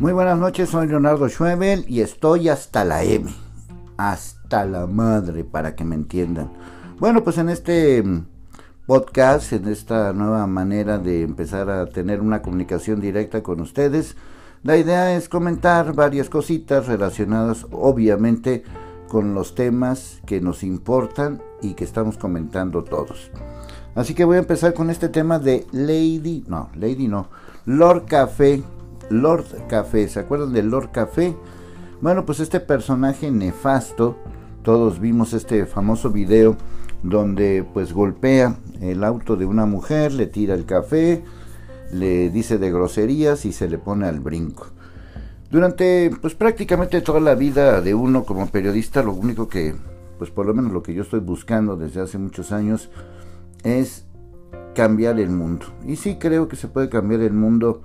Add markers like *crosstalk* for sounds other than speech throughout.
Muy buenas noches, soy Leonardo Schwebel y estoy hasta la M, hasta la madre para que me entiendan. Bueno, pues en este mm, podcast, en esta nueva manera de empezar a tener una comunicación directa con ustedes, la idea es comentar varias cositas relacionadas obviamente con los temas que nos importan y que estamos comentando todos. Así que voy a empezar con este tema de Lady, no, Lady no, Lord Café Lord Café. ¿Se acuerdan de Lord Café? Bueno, pues este personaje nefasto, todos vimos este famoso video donde pues golpea el auto de una mujer, le tira el café, le dice de groserías y se le pone al brinco. Durante pues prácticamente toda la vida de uno como periodista, lo único que pues por lo menos lo que yo estoy buscando desde hace muchos años es cambiar el mundo. Y sí creo que se puede cambiar el mundo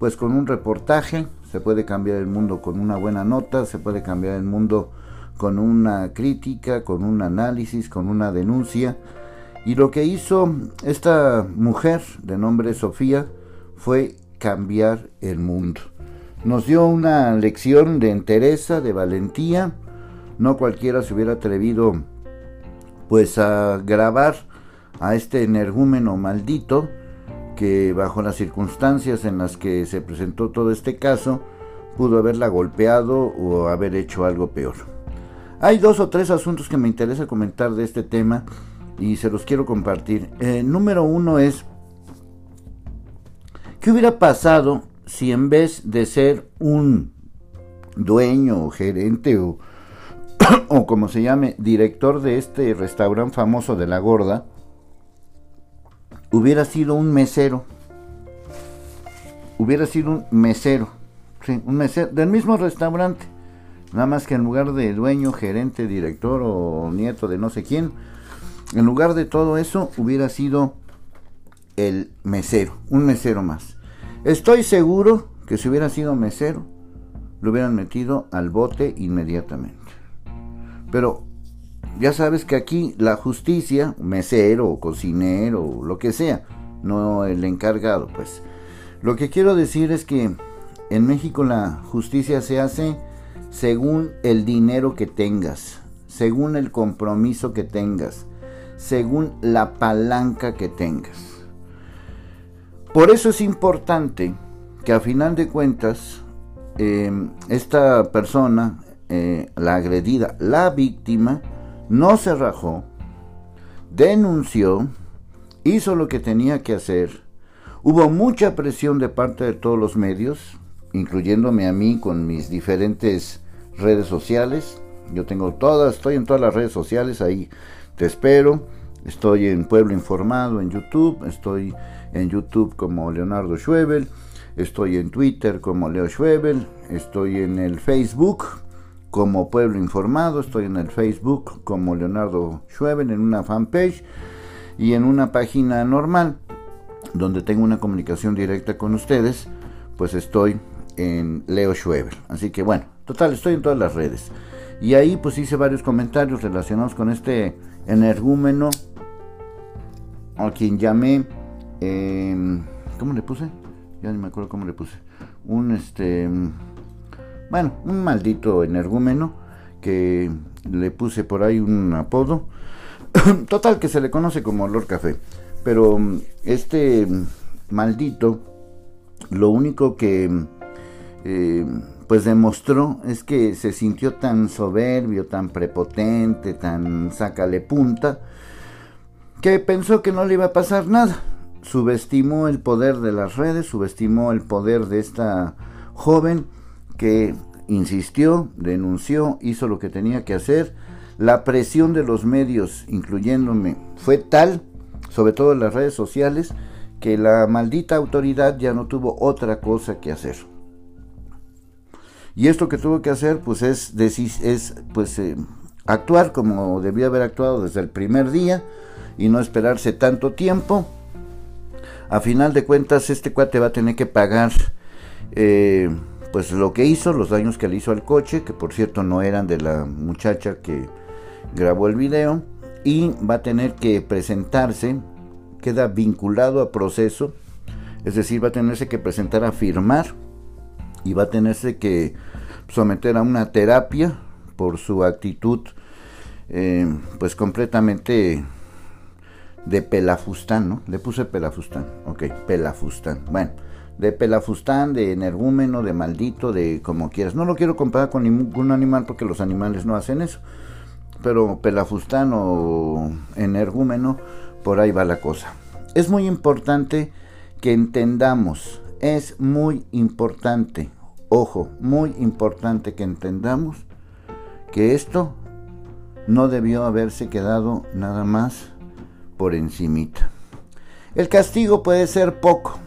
pues con un reportaje se puede cambiar el mundo con una buena nota, se puede cambiar el mundo con una crítica, con un análisis, con una denuncia. Y lo que hizo esta mujer de nombre Sofía fue cambiar el mundo. Nos dio una lección de entereza, de valentía. No cualquiera se hubiera atrevido pues a grabar a este energúmeno maldito que bajo las circunstancias en las que se presentó todo este caso, pudo haberla golpeado o haber hecho algo peor. Hay dos o tres asuntos que me interesa comentar de este tema y se los quiero compartir. Eh, número uno es, ¿qué hubiera pasado si en vez de ser un dueño o gerente o, *coughs* o como se llame, director de este restaurante famoso de La Gorda, hubiera sido un mesero. Hubiera sido un mesero. Sí, un mesero del mismo restaurante. Nada más que en lugar de dueño, gerente, director o nieto de no sé quién, en lugar de todo eso hubiera sido el mesero, un mesero más. Estoy seguro que si hubiera sido mesero, lo hubieran metido al bote inmediatamente. Pero ya sabes que aquí la justicia, mesero, cocinero, lo que sea, no el encargado, pues. Lo que quiero decir es que en México la justicia se hace según el dinero que tengas, según el compromiso que tengas, según la palanca que tengas. Por eso es importante que a final de cuentas eh, esta persona, eh, la agredida, la víctima, no se rajó, denunció, hizo lo que tenía que hacer. Hubo mucha presión de parte de todos los medios, incluyéndome a mí con mis diferentes redes sociales. Yo tengo todas, estoy en todas las redes sociales, ahí te espero. Estoy en Pueblo Informado en YouTube, estoy en YouTube como Leonardo Schwebel, estoy en Twitter como Leo Schwebel, estoy en el Facebook como Pueblo Informado, estoy en el Facebook como Leonardo Schweben en una fanpage y en una página normal donde tengo una comunicación directa con ustedes, pues estoy en Leo Schweber. Así que bueno, total, estoy en todas las redes. Y ahí pues hice varios comentarios relacionados con este energúmeno a quien llamé, em, ¿cómo le puse? Ya ni me acuerdo cómo le puse. Un este bueno, un maldito energúmeno que le puse por ahí un apodo. *coughs* Total que se le conoce como Lord Café. Pero mm, este maldito, lo único que eh, pues demostró es que se sintió tan soberbio, tan prepotente, tan sácale punta, que pensó que no le iba a pasar nada. Subestimó el poder de las redes, subestimó el poder de esta joven que insistió, denunció, hizo lo que tenía que hacer. La presión de los medios, incluyéndome, fue tal, sobre todo en las redes sociales, que la maldita autoridad ya no tuvo otra cosa que hacer. Y esto que tuvo que hacer, pues es, es pues, eh, actuar como debía haber actuado desde el primer día y no esperarse tanto tiempo. A final de cuentas, este cuate va a tener que pagar eh, pues lo que hizo, los daños que le hizo al coche, que por cierto no eran de la muchacha que grabó el video, y va a tener que presentarse, queda vinculado a proceso, es decir, va a tenerse que presentar a firmar y va a tenerse que someter a una terapia por su actitud eh, pues completamente de pelafustán, ¿no? Le puse pelafustán, ok, pelafustán. Bueno, de pelafustán, de energúmeno, de maldito, de como quieras. No lo quiero comparar con ningún animal porque los animales no hacen eso. Pero pelafustán o energúmeno, por ahí va la cosa. Es muy importante que entendamos, es muy importante, ojo, muy importante que entendamos que esto no debió haberse quedado nada más por encimita. El castigo puede ser poco,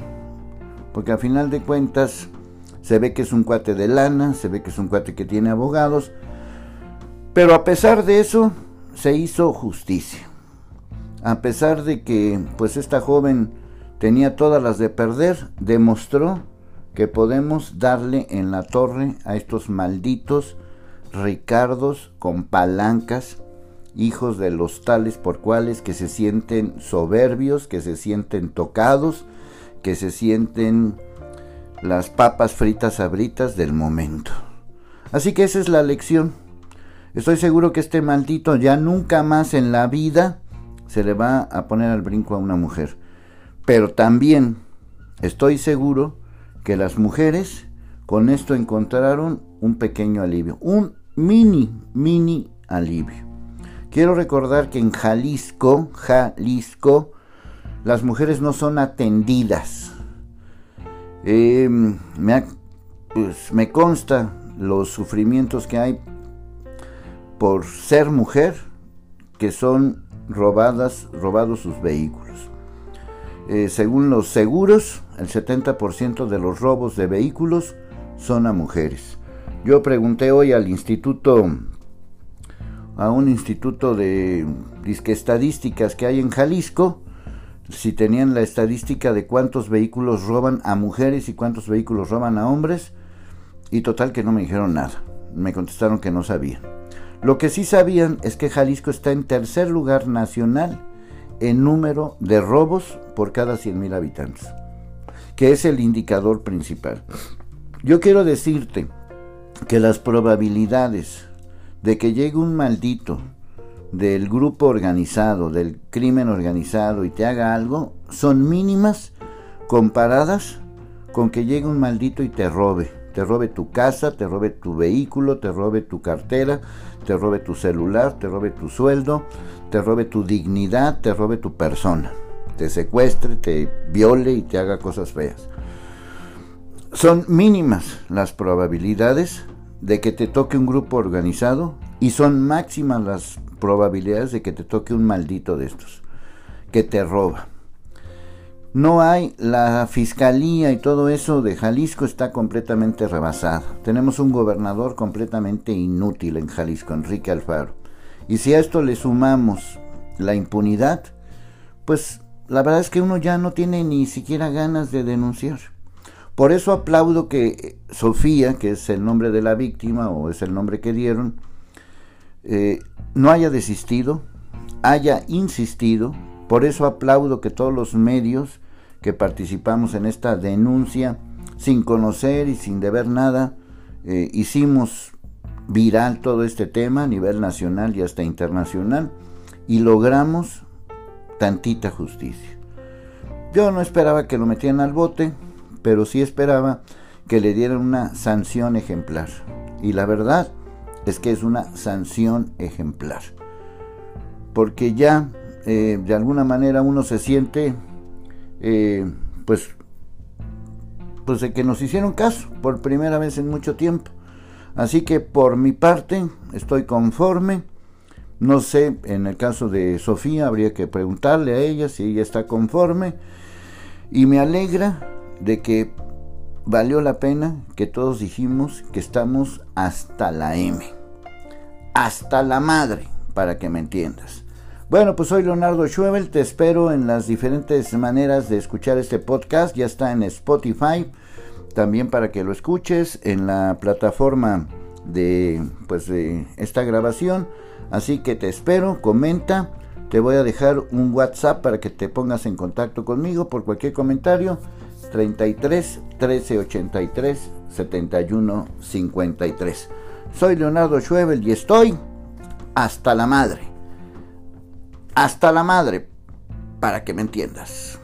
porque a final de cuentas se ve que es un cuate de lana, se ve que es un cuate que tiene abogados, pero a pesar de eso se hizo justicia. A pesar de que pues esta joven tenía todas las de perder, demostró que podemos darle en la torre a estos malditos Ricardos con palancas hijos de los tales por cuales que se sienten soberbios, que se sienten tocados, que se sienten las papas fritas abritas del momento. Así que esa es la lección. Estoy seguro que este maldito ya nunca más en la vida se le va a poner al brinco a una mujer. Pero también estoy seguro que las mujeres con esto encontraron un pequeño alivio, un mini, mini alivio. Quiero recordar que en Jalisco, Jalisco, las mujeres no son atendidas. Me, pues, me consta los sufrimientos que hay por ser mujer, que son robadas, robados sus vehículos. Eh, según los seguros, el 70% de los robos de vehículos son a mujeres. Yo pregunté hoy al Instituto a un instituto de disque estadísticas que hay en Jalisco, si tenían la estadística de cuántos vehículos roban a mujeres y cuántos vehículos roban a hombres, y total que no me dijeron nada. Me contestaron que no sabían. Lo que sí sabían es que Jalisco está en tercer lugar nacional en número de robos por cada 100.000 habitantes, que es el indicador principal. Yo quiero decirte que las probabilidades de que llegue un maldito del grupo organizado, del crimen organizado y te haga algo, son mínimas comparadas con que llegue un maldito y te robe. Te robe tu casa, te robe tu vehículo, te robe tu cartera, te robe tu celular, te robe tu sueldo, te robe tu dignidad, te robe tu persona. Te secuestre, te viole y te haga cosas feas. Son mínimas las probabilidades de que te toque un grupo organizado y son máximas las probabilidades de que te toque un maldito de estos, que te roba. No hay, la fiscalía y todo eso de Jalisco está completamente rebasado. Tenemos un gobernador completamente inútil en Jalisco, Enrique Alfaro. Y si a esto le sumamos la impunidad, pues la verdad es que uno ya no tiene ni siquiera ganas de denunciar. Por eso aplaudo que Sofía, que es el nombre de la víctima o es el nombre que dieron, eh, no haya desistido, haya insistido. Por eso aplaudo que todos los medios que participamos en esta denuncia, sin conocer y sin deber nada, eh, hicimos viral todo este tema a nivel nacional y hasta internacional y logramos tantita justicia. Yo no esperaba que lo metieran al bote, pero sí esperaba que le dieran una sanción ejemplar. Y la verdad es que es una sanción ejemplar. Porque ya eh, de alguna manera uno se siente, eh, pues, pues de que nos hicieron caso por primera vez en mucho tiempo. Así que por mi parte estoy conforme. No sé, en el caso de Sofía habría que preguntarle a ella si ella está conforme. Y me alegra de que valió la pena que todos dijimos que estamos hasta la M. Hasta la madre, para que me entiendas. Bueno, pues soy Leonardo Schwebel, te espero en las diferentes maneras de escuchar este podcast. Ya está en Spotify, también para que lo escuches en la plataforma de pues de esta grabación. Así que te espero, comenta. Te voy a dejar un WhatsApp para que te pongas en contacto conmigo por cualquier comentario 33 13 83 71 53. Soy Leonardo Schwebel y estoy hasta la madre. Hasta la madre, para que me entiendas.